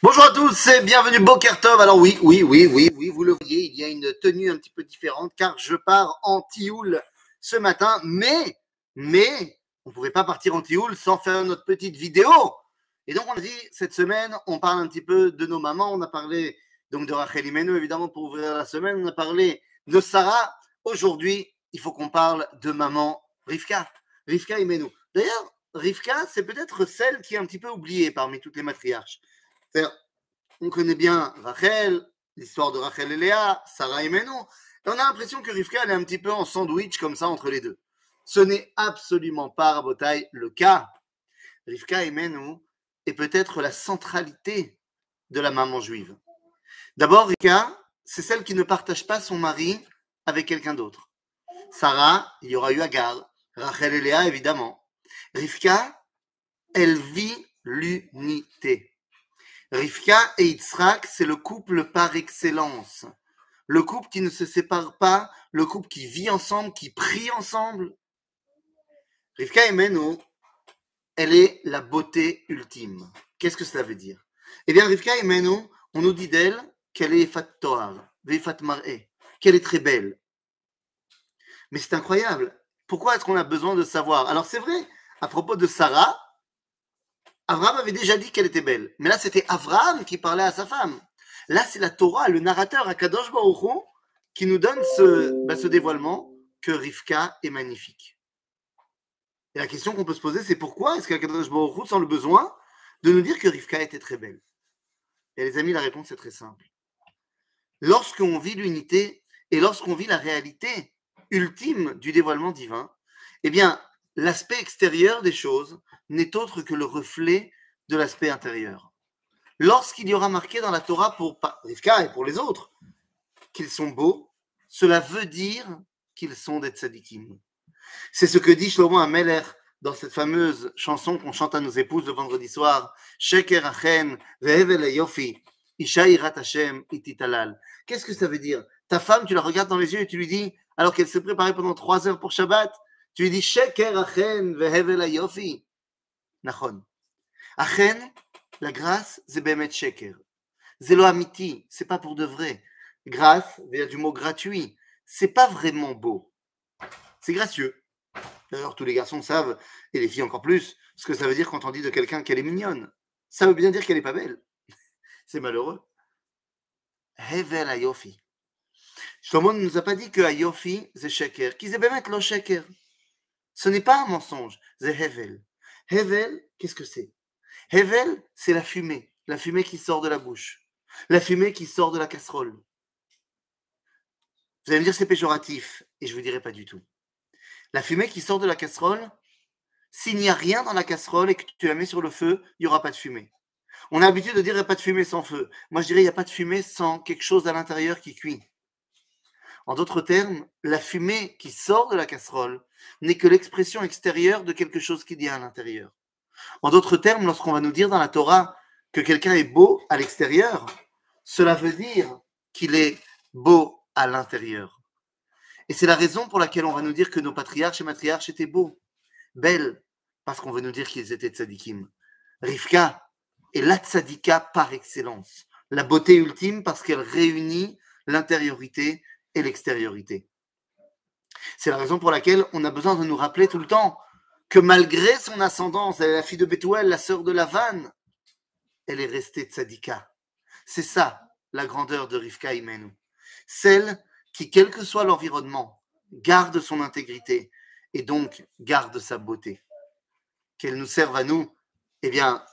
Bonjour à tous et bienvenue Bokertov. Alors oui, oui, oui, oui, oui, vous le voyez, il y a une tenue un petit peu différente car je pars en Tioul ce matin, mais, mais, on ne pouvait pas partir en Tioul sans faire notre petite vidéo. Et donc on a dit, cette semaine, on parle un petit peu de nos mamans, on a parlé donc de Rachel Imenu, évidemment, pour ouvrir la semaine, on a parlé de Sarah. Aujourd'hui, il faut qu'on parle de maman Rivka, Rivka Imenu. D'ailleurs, Rivka, c'est peut-être celle qui est un petit peu oubliée parmi toutes les matriarches. On connaît bien Rachel, l'histoire de Rachel et Léa, Sarah et Menon, et on a l'impression que Rivka, est un petit peu en sandwich comme ça entre les deux. Ce n'est absolument pas, Rabotai, le cas. Rivka et Menon est peut-être la centralité de la maman juive. D'abord, Rivka, c'est celle qui ne partage pas son mari avec quelqu'un d'autre. Sarah, il y aura eu Agar, Rachel et Léa, évidemment. Rivka, elle vit l'unité. Rivka et Yitzhak, c'est le couple par excellence. Le couple qui ne se sépare pas, le couple qui vit ensemble, qui prie ensemble. Rivka et Meno, elle est la beauté ultime. Qu'est-ce que cela veut dire? Eh bien, Rivka et Meno, on nous dit d'elle qu'elle est Efat qu'elle est très belle. Mais c'est incroyable. Pourquoi est-ce qu'on a besoin de savoir? Alors c'est vrai, à propos de Sarah, Abraham avait déjà dit qu'elle était belle. Mais là, c'était Abraham qui parlait à sa femme. Là, c'est la Torah, le narrateur Baruch Hu, qui nous donne ce, bah, ce dévoilement que Rivka est magnifique. Et la question qu'on peut se poser, c'est pourquoi est-ce qu'Akadosh Baruch sent le besoin de nous dire que Rivka était très belle? Et les amis, la réponse est très simple. Lorsqu'on vit l'unité et lorsqu'on vit la réalité ultime du dévoilement divin, eh bien, l'aspect extérieur des choses n'est autre que le reflet de l'aspect intérieur. Lorsqu'il y aura marqué dans la Torah pour Rivka et pour les autres qu'ils sont beaux, cela veut dire qu'ils sont des tzadikim. C'est ce que dit Shlomo Ameler dans cette fameuse chanson qu'on chante à nos épouses le vendredi soir. Qu'est-ce que ça veut dire? Ta femme, tu la regardes dans les yeux et tu lui dis, alors qu'elle s'est préparée pendant trois heures pour Shabbat, tu lui dis Sheker achen ve'evel yofi. Achen, la grâce, c'est sheker. Zelo amiti, c'est pas pour de vrai. Grâce, a du mot gratuit. C'est pas vraiment beau. C'est gracieux. D'ailleurs, tous les garçons savent, et les filles encore plus, ce que ça veut dire quand on dit de quelqu'un qu'elle est mignonne. Ça veut bien dire qu'elle est pas belle. C'est malheureux. Hevel ayofi. Shlomo ne nous a pas dit que ayofi, c'est sheker. Qui c'est bemet lo sheker. Ce n'est pas un mensonge. C'est hevel. Hevel, qu'est-ce que c'est? Hevel, c'est la fumée, la fumée qui sort de la bouche, la fumée qui sort de la casserole. Vous allez me dire c'est péjoratif, et je ne vous dirai pas du tout. La fumée qui sort de la casserole, s'il n'y a rien dans la casserole et que tu la mets sur le feu, il n'y aura pas de fumée. On a l'habitude de dire il n'y a pas de fumée sans feu. Moi, je dirais il n'y a pas de fumée sans quelque chose à l'intérieur qui cuit. En d'autres termes, la fumée qui sort de la casserole n'est que l'expression extérieure de quelque chose qui y a à l'intérieur. En d'autres termes, lorsqu'on va nous dire dans la Torah que quelqu'un est beau à l'extérieur, cela veut dire qu'il est beau à l'intérieur. Et c'est la raison pour laquelle on va nous dire que nos patriarches et matriarches étaient beaux, belles, parce qu'on veut nous dire qu'ils étaient tzadikim. Rivka est la tzadika par excellence, la beauté ultime parce qu'elle réunit l'intériorité l'extériorité. C'est la raison pour laquelle on a besoin de nous rappeler tout le temps que malgré son ascendance, elle est la fille de Bethuel, la sœur de Lavan, elle est restée tzadika. C'est ça la grandeur de Rivka Imenu. Celle qui, quel que soit l'environnement, garde son intégrité et donc garde sa beauté. Qu'elle nous serve à nous, eh bien,